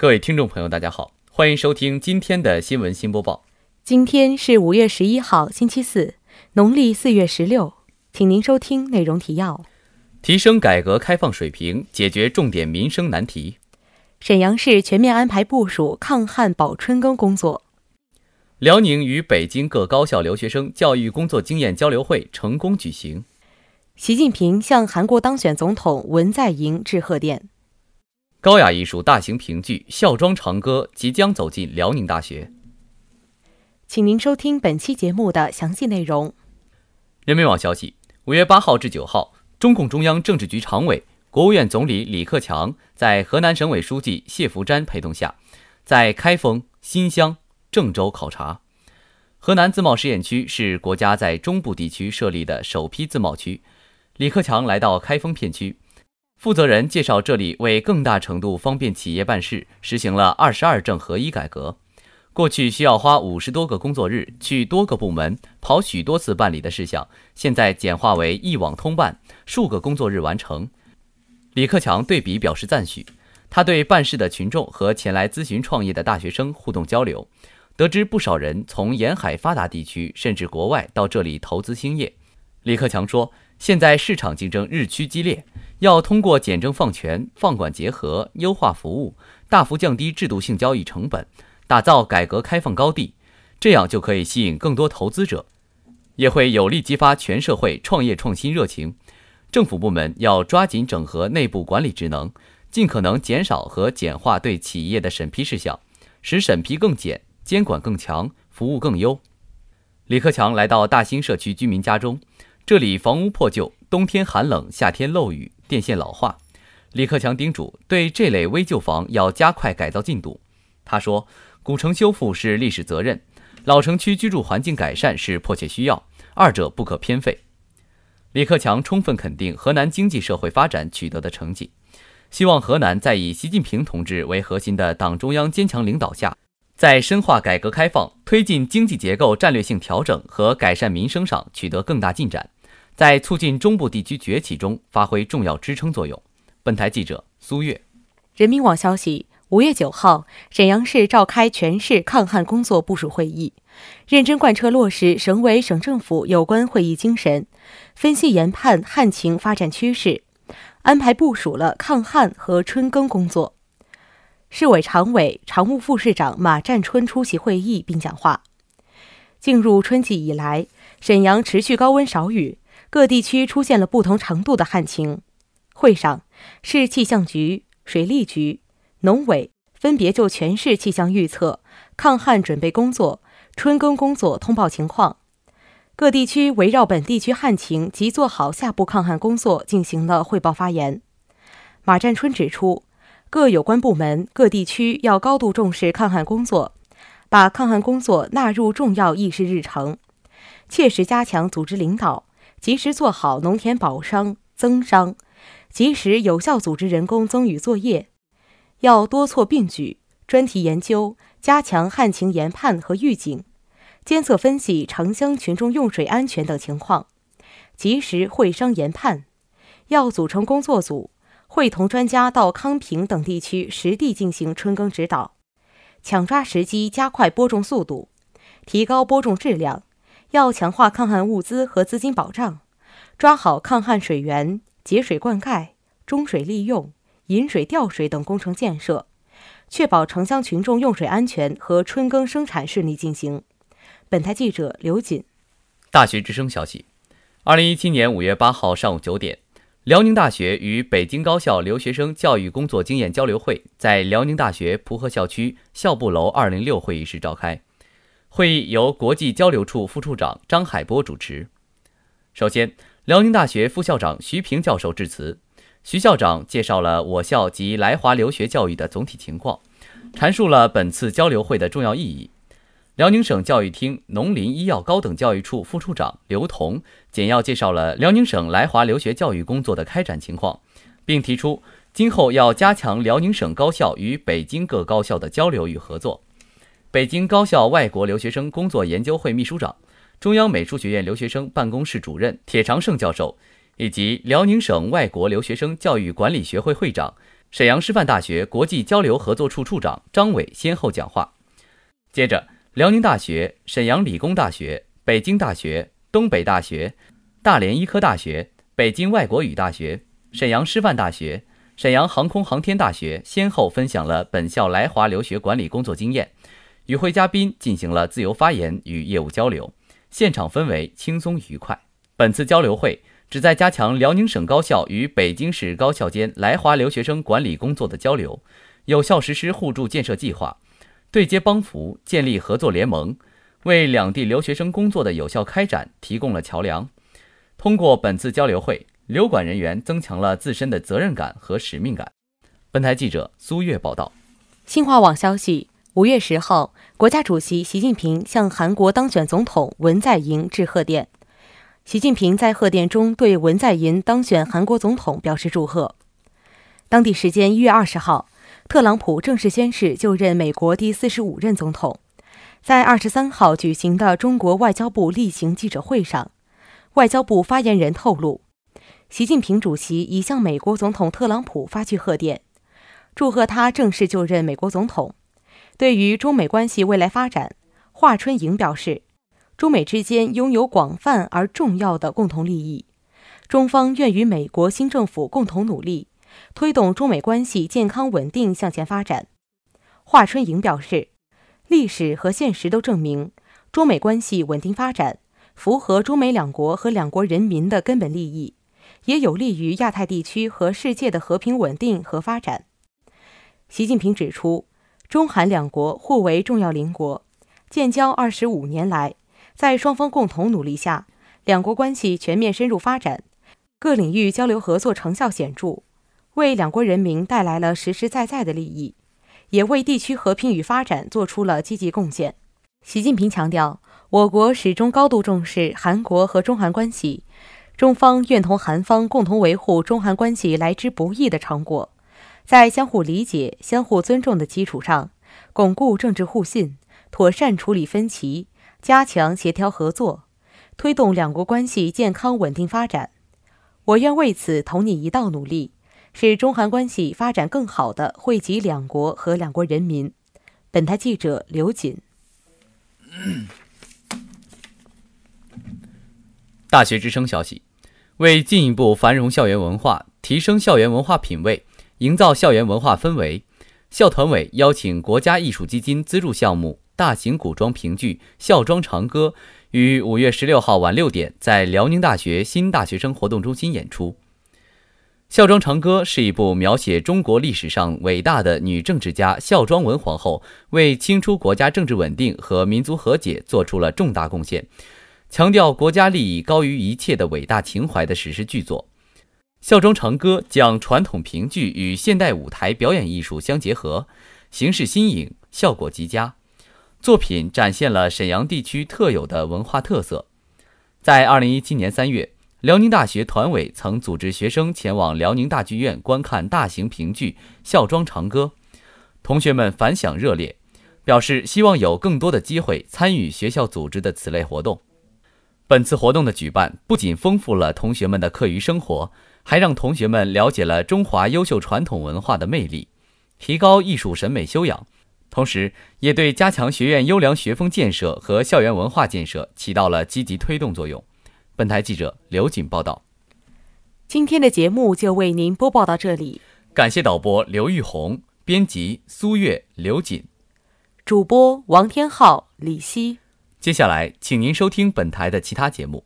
各位听众朋友，大家好，欢迎收听今天的新闻新播报。今天是五月十一号，星期四，农历四月十六。请您收听内容提要：提升改革开放水平，解决重点民生难题。沈阳市全面安排部署抗旱保春耕工作。辽宁与北京各高校留学生教育工作经验交流会成功举行。习近平向韩国当选总统文在寅致贺电。高雅艺术大型评剧《孝庄长歌》即将走进辽宁大学。请您收听本期节目的详细内容。人民网消息：五月八号至九号，中共中央政治局常委、国务院总理李克强在河南省委书记谢伏瞻陪同下，在开封、新乡、郑州考察。河南自贸试验区是国家在中部地区设立的首批自贸区。李克强来到开封片区。负责人介绍，这里为更大程度方便企业办事，实行了二十二证合一改革。过去需要花五十多个工作日去多个部门跑许多次办理的事项，现在简化为一网通办，数个工作日完成。李克强对比表示赞许。他对办事的群众和前来咨询创业的大学生互动交流，得知不少人从沿海发达地区甚至国外到这里投资兴业。李克强说：“现在市场竞争日趋激烈。”要通过简政放权、放管结合，优化服务，大幅降低制度性交易成本，打造改革开放高地，这样就可以吸引更多投资者，也会有力激发全社会创业创新热情。政府部门要抓紧整合内部管理职能，尽可能减少和简化对企业的审批事项，使审批更简、监管更强、服务更优。李克强来到大兴社区居民家中，这里房屋破旧，冬天寒冷，夏天漏雨。电线老化，李克强叮嘱对这类危旧房要加快改造进度。他说：“古城修复是历史责任，老城区居住环境改善是迫切需要，二者不可偏废。”李克强充分肯定河南经济社会发展取得的成绩，希望河南在以习近平同志为核心的党中央坚强领导下，在深化改革开放、推进经济结构战略性调整和改善民生上取得更大进展。在促进中部地区崛起中发挥重要支撑作用。本台记者苏月。人民网消息：五月九号，沈阳市召开全市抗旱工作部署会议，认真贯彻落实省委省政府有关会议精神，分析研判旱情发展趋势，安排部署了抗旱和春耕工作。市委常委、常务副市长马占春出席会议并讲话。进入春季以来，沈阳持续高温少雨。各地区出现了不同程度的旱情。会上，市气象局、水利局、农委分别就全市气象预测、抗旱准备工作、春耕工作通报情况。各地区围绕本地区旱情及做好下步抗旱工作进行了汇报发言。马占春指出，各有关部门、各地区要高度重视抗旱工作，把抗旱工作纳入重要议事日程，切实加强组织领导。及时做好农田保墒增墒，及时有效组织人工增雨作业，要多措并举，专题研究，加强旱情研判和预警，监测分析城乡群众用水安全等情况，及时会商研判。要组成工作组，会同专家到康平等地区实地进行春耕指导，抢抓时机，加快播种速度，提高播种质量。要强化抗旱物资和资金保障，抓好抗旱水源、节水灌溉、中水利用、引水调水等工程建设，确保城乡群众用水安全和春耕生产顺利进行。本台记者刘锦。大学之声消息：二零一七年五月八号上午九点，辽宁大学与北京高校留学生教育工作经验交流会在辽宁大学蒲河校区校部楼二零六会议室召开。会议由国际交流处副处长张海波主持。首先，辽宁大学副校长徐平教授致辞。徐校长介绍了我校及来华留学教育的总体情况，阐述了本次交流会的重要意义。辽宁省教育厅农林医药高等教育处副处长刘彤简要介绍了辽宁省来华留学教育工作的开展情况，并提出今后要加强辽宁省高校与北京各高校的交流与合作。北京高校外国留学生工作研究会秘书长、中央美术学院留学生办公室主任铁长胜教授，以及辽宁省外国留学生教育管理学会会长、沈阳师范大学国际交流合作处处长张伟先后讲话。接着，辽宁大学、沈阳理工大学、北京大学、东北大学、大连医科大学、北京外国语大学、沈阳师范大学、沈阳航空航天大学先后分享了本校来华留学管理工作经验，与会嘉宾进行了自由发言与业务交流，现场氛围轻松愉快。本次交流会。旨在加强辽宁省高校与北京市高校间来华留学生管理工作的交流，有效实施互助建设计划，对接帮扶，建立合作联盟，为两地留学生工作的有效开展提供了桥梁。通过本次交流会，留管人员增强了自身的责任感和使命感。本台记者苏月报道。新华网消息：五月十号，国家主席习近平向韩国当选总统文在寅致贺电。习近平在贺电中对文在寅当选韩国总统表示祝贺。当地时间一月二十号，特朗普正式宣誓就任美国第四十五任总统。在二十三号举行的中国外交部例行记者会上，外交部发言人透露，习近平主席已向美国总统特朗普发去贺电，祝贺他正式就任美国总统。对于中美关系未来发展，华春莹表示。中美之间拥有广泛而重要的共同利益，中方愿与美国新政府共同努力，推动中美关系健康稳定向前发展。华春莹表示，历史和现实都证明，中美关系稳定发展符合中美两国和两国人民的根本利益，也有利于亚太地区和世界的和平稳定和发展。习近平指出，中韩两国互为重要邻国，建交二十五年来。在双方共同努力下，两国关系全面深入发展，各领域交流合作成效显著，为两国人民带来了实实在在的利益，也为地区和平与发展做出了积极贡献。习近平强调，我国始终高度重视韩国和中韩关系，中方愿同韩方共同维护中韩关系来之不易的成果，在相互理解、相互尊重的基础上，巩固政治互信，妥善处理分歧。加强协调合作，推动两国关系健康稳定发展。我愿为此同你一道努力，使中韩关系发展更好的惠及两国和两国人民。本台记者刘瑾。大学之声消息：为进一步繁荣校园文化，提升校园文化品位，营造校园文化氛围，校团委邀请国家艺术基金资助项目。大型古装评剧《孝庄长歌》于五月十六号晚六点在辽宁大学新大学生活动中心演出。《孝庄长歌》是一部描写中国历史上伟大的女政治家孝庄文皇后为清初国家政治稳定和民族和解做出了重大贡献，强调国家利益高于一切的伟大情怀的史诗巨作。《孝庄长歌》将传统评剧与现代舞台表演艺术相结合，形式新颖，效果极佳。作品展现了沈阳地区特有的文化特色。在二零一七年三月，辽宁大学团委曾组织学生前往辽宁大剧院观看大型评剧《孝庄长歌》，同学们反响热烈，表示希望有更多的机会参与学校组织的此类活动。本次活动的举办不仅丰富了同学们的课余生活，还让同学们了解了中华优秀传统文化的魅力，提高艺术审美修养。同时，也对加强学院优良学风建设和校园文化建设起到了积极推动作用。本台记者刘瑾报道。今天的节目就为您播报到这里，感谢导播刘玉红，编辑苏月、刘瑾，主播王天浩、李希。接下来，请您收听本台的其他节目。